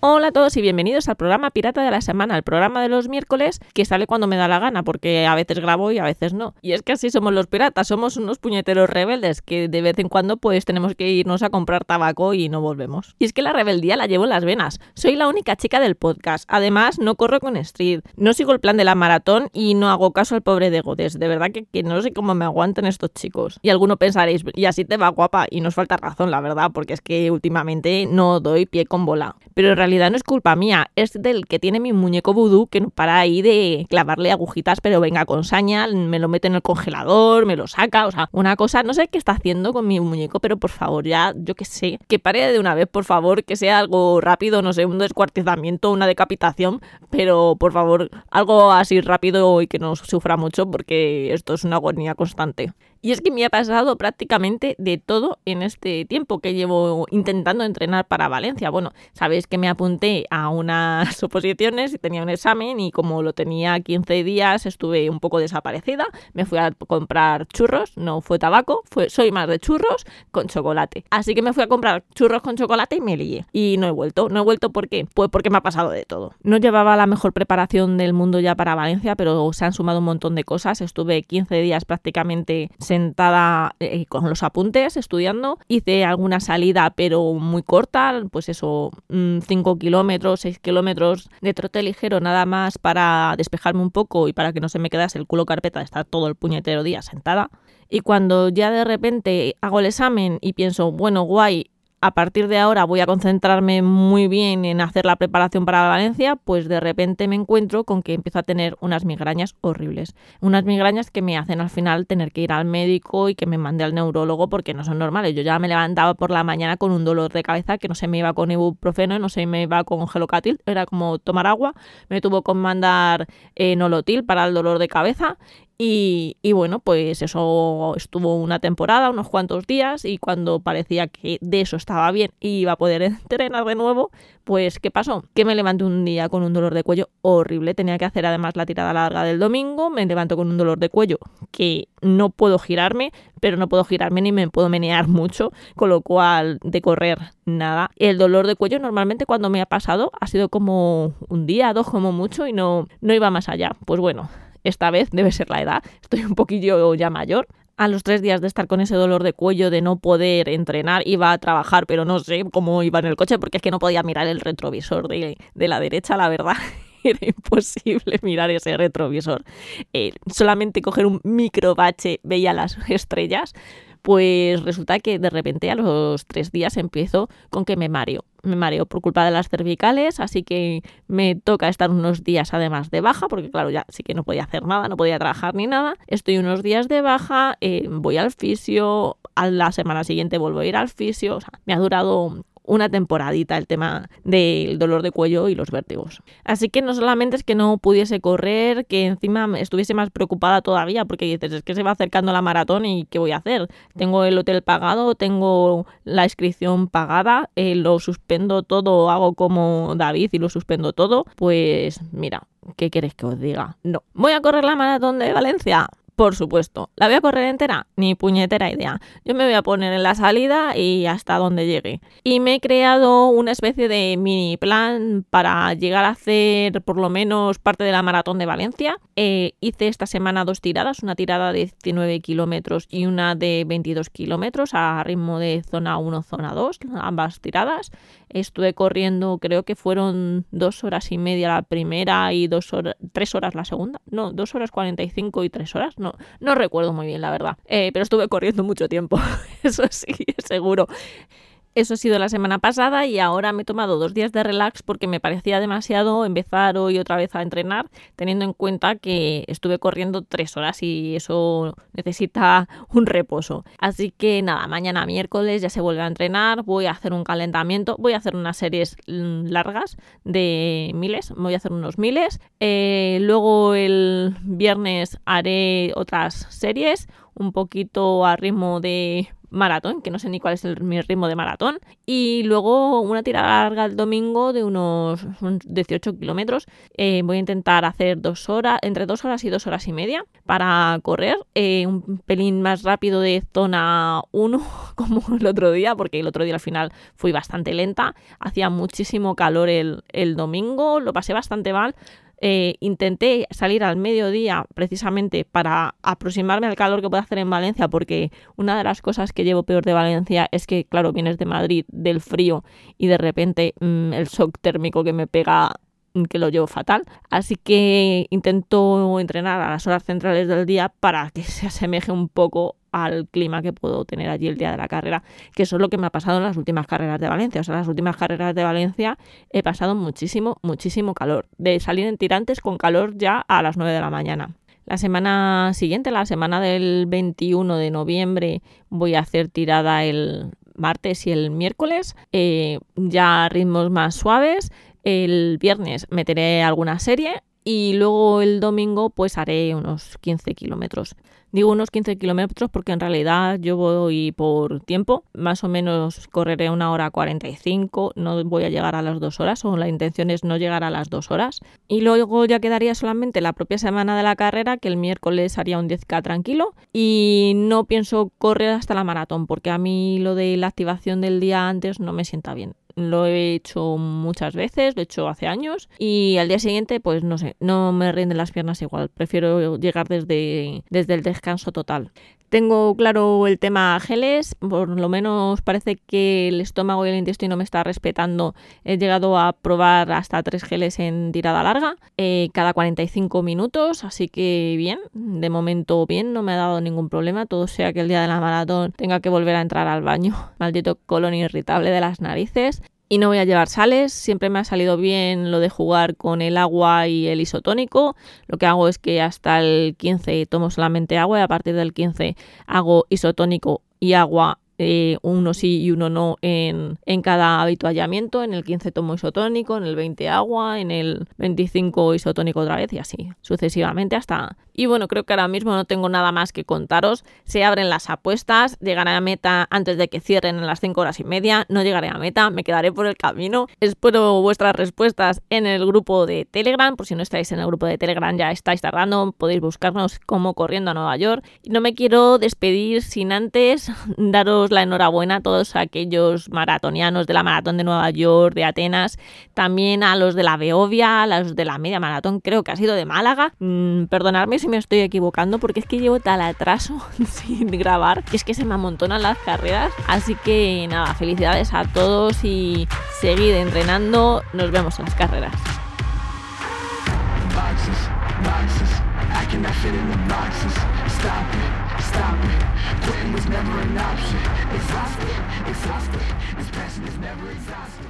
Hola a todos y bienvenidos al programa Pirata de la Semana, el programa de los miércoles que sale cuando me da la gana, porque a veces grabo y a veces no. Y es que así somos los piratas, somos unos puñeteros rebeldes que de vez en cuando pues tenemos que irnos a comprar tabaco y no volvemos. Y es que la rebeldía la llevo en las venas. Soy la única chica del podcast. Además, no corro con Street, no sigo el plan de la maratón y no hago caso al pobre de Godes. De verdad que, que no sé cómo me aguantan estos chicos. Y alguno pensaréis, y así te va guapa, y nos falta razón, la verdad, porque es que últimamente no doy pie con bola. Pero en realidad no es culpa mía, es del que tiene mi muñeco vudú que no para ahí de clavarle agujitas, pero venga con saña, me lo mete en el congelador, me lo saca, o sea, una cosa, no sé qué está haciendo con mi muñeco, pero por favor, ya, yo qué sé, que pare de una vez, por favor, que sea algo rápido, no sé, un descuartizamiento, una decapitación, pero por favor, algo así rápido y que no sufra mucho, porque esto es una agonía constante. Y es que me ha pasado prácticamente de todo en este tiempo que llevo intentando entrenar para Valencia. Bueno, sabéis que me apunté a unas oposiciones y tenía un examen y como lo tenía 15 días estuve un poco desaparecida. Me fui a comprar churros, no fue tabaco, soy más de churros con chocolate. Así que me fui a comprar churros con chocolate y me lié. Y no he vuelto. No he vuelto ¿por qué? Pues porque me ha pasado de todo. No llevaba la mejor preparación del mundo ya para Valencia, pero se han sumado un montón de cosas. Estuve 15 días prácticamente sentada eh, con los apuntes estudiando. Hice alguna salida, pero muy corta, pues eso, 5 mm, kilómetros, 6 kilómetros de trote ligero, nada más para despejarme un poco y para que no se me quedase el culo carpeta de estar todo el puñetero día sentada. Y cuando ya de repente hago el examen y pienso, bueno, guay, a partir de ahora voy a concentrarme muy bien en hacer la preparación para Valencia, pues de repente me encuentro con que empiezo a tener unas migrañas horribles. Unas migrañas que me hacen al final tener que ir al médico y que me mande al neurólogo porque no son normales. Yo ya me levantaba por la mañana con un dolor de cabeza que no se me iba con ibuprofeno, no se me iba con gelocatil, era como tomar agua. Me tuvo que mandar eh, nolotil para el dolor de cabeza y, bueno, pues eso estuvo una temporada, unos cuantos días, y cuando parecía que de eso estaba bien y iba a poder entrenar de nuevo, pues ¿qué pasó? Que me levanté un día con un dolor de cuello horrible. Tenía que hacer además la tirada larga del domingo, me levanto con un dolor de cuello que no puedo girarme, pero no puedo girarme ni me puedo menear mucho, con lo cual de correr nada. El dolor de cuello normalmente cuando me ha pasado ha sido como un día, dos como mucho y no, no iba más allá. Pues bueno, esta vez debe ser la edad, estoy un poquillo ya mayor. A los tres días de estar con ese dolor de cuello, de no poder entrenar, iba a trabajar, pero no sé cómo iba en el coche porque es que no podía mirar el retrovisor de, la derecha, la verdad. Era imposible mirar ese retrovisor. Eh, solamente coger un micro bache veía las estrellas pues resulta que de repente a los tres días empiezo con que me mareo. Me mareo por culpa de las cervicales, así que me toca estar unos días además de baja, porque claro, ya sí que no podía hacer nada, no podía trabajar ni nada. Estoy unos días de baja, eh, voy al fisio, a la semana siguiente vuelvo a ir al fisio, o sea, me ha durado una temporadita el tema del dolor de cuello y los vértigos. Así que no solamente es que no pudiese correr, que encima estuviese más preocupada todavía, porque dices, es que se va acercando la maratón y ¿qué voy a hacer? Tengo el hotel pagado, tengo la inscripción pagada, eh, lo suspendo todo, hago como David y lo suspendo todo. Pues mira, ¿qué queréis que os diga? No. ¿Voy a correr la maratón de Valencia? Por supuesto. ¿La voy a correr entera? Ni puñetera idea. Yo me voy a poner en la salida y hasta donde llegue. Y me he creado una especie de mini plan para llegar a hacer por lo menos parte de la maratón de Valencia. Eh, hice esta semana dos tiradas, una tirada de 19 kilómetros y una de 22 kilómetros a ritmo de zona 1, zona 2, ambas tiradas. Estuve corriendo, creo que fueron dos horas y media la primera y dos horas, tres horas la segunda. No, dos horas 45 y tres horas. No, no, recuerdo muy bien, la verdad. Eh, pero estuve corriendo mucho tiempo, eso sí, seguro. Eso ha sido la semana pasada y ahora me he tomado dos días de relax porque me parecía demasiado empezar hoy otra vez a entrenar, teniendo en cuenta que estuve corriendo tres horas y eso necesita un reposo. Así que nada, mañana miércoles ya se vuelve a entrenar, voy a hacer un calentamiento, voy a hacer unas series largas de miles, voy a hacer unos miles. Eh, luego el viernes haré otras series un poquito a ritmo de maratón, que no sé ni cuál es el, mi ritmo de maratón. Y luego una tirada larga el domingo de unos 18 kilómetros. Eh, voy a intentar hacer dos horas, entre dos horas y dos horas y media para correr. Eh, un pelín más rápido de zona 1 como el otro día, porque el otro día al final fui bastante lenta. Hacía muchísimo calor el, el domingo, lo pasé bastante mal. Eh, intenté salir al mediodía precisamente para aproximarme al calor que puede hacer en Valencia, porque una de las cosas que llevo peor de Valencia es que, claro, vienes de Madrid, del frío, y de repente mm, el shock térmico que me pega que lo llevo fatal. Así que intento entrenar a las horas centrales del día para que se asemeje un poco al clima que puedo tener allí el día de la carrera, que eso es lo que me ha pasado en las últimas carreras de Valencia. O sea, las últimas carreras de Valencia he pasado muchísimo, muchísimo calor. De salir en tirantes con calor ya a las 9 de la mañana. La semana siguiente, la semana del 21 de noviembre, voy a hacer tirada el martes y el miércoles, eh, ya ritmos más suaves. El viernes meteré alguna serie y luego el domingo pues haré unos 15 kilómetros. Digo unos 15 kilómetros porque en realidad yo voy por tiempo, más o menos correré una hora 45, no voy a llegar a las dos horas o la intención es no llegar a las dos horas. Y luego ya quedaría solamente la propia semana de la carrera, que el miércoles haría un 10K tranquilo y no pienso correr hasta la maratón porque a mí lo de la activación del día antes no me sienta bien lo he hecho muchas veces, lo he hecho hace años y al día siguiente pues no sé, no me rinden las piernas igual, prefiero llegar desde, desde el descanso total. Tengo claro el tema geles, por lo menos parece que el estómago y el intestino me está respetando. He llegado a probar hasta tres geles en tirada larga, eh, cada 45 minutos, así que bien, de momento bien, no me ha dado ningún problema, todo sea que el día de la maratón tenga que volver a entrar al baño, maldito colon irritable de las narices y no voy a llevar sales. Siempre me ha salido bien lo de jugar con el agua y el isotónico. Lo que hago es que hasta el 15 tomo solamente agua y a partir del 15 hago isotónico y agua eh, uno sí y uno no en, en, cada habituallamiento. En el 15 tomo isotónico, en el 20 agua, en el 25 isotónico otra vez y así sucesivamente hasta y bueno, creo que ahora mismo no tengo nada más que contaros. Se abren las apuestas, llegaré a meta antes de que cierren en las 5 horas y media. No llegaré a meta, me quedaré por el camino. Espero vuestras respuestas en el grupo de Telegram. Por si no estáis en el grupo de Telegram, ya estáis tardando. Podéis buscarnos como Corriendo a Nueva York. Y no me quiero despedir sin antes daros la enhorabuena a todos aquellos maratonianos de la maratón de Nueva York, de Atenas, también a los de la Beovia, a los de la media maratón, creo que ha sido de Málaga. Mm, perdonadme si me estoy equivocando porque es que llevo tal atraso sin grabar que es que se me amontonan las carreras. Así que nada, felicidades a todos y seguid entrenando. Nos vemos en las carreras. stop it. Quitting was never an option. It's lost it's lost it. This passion is never exhausted.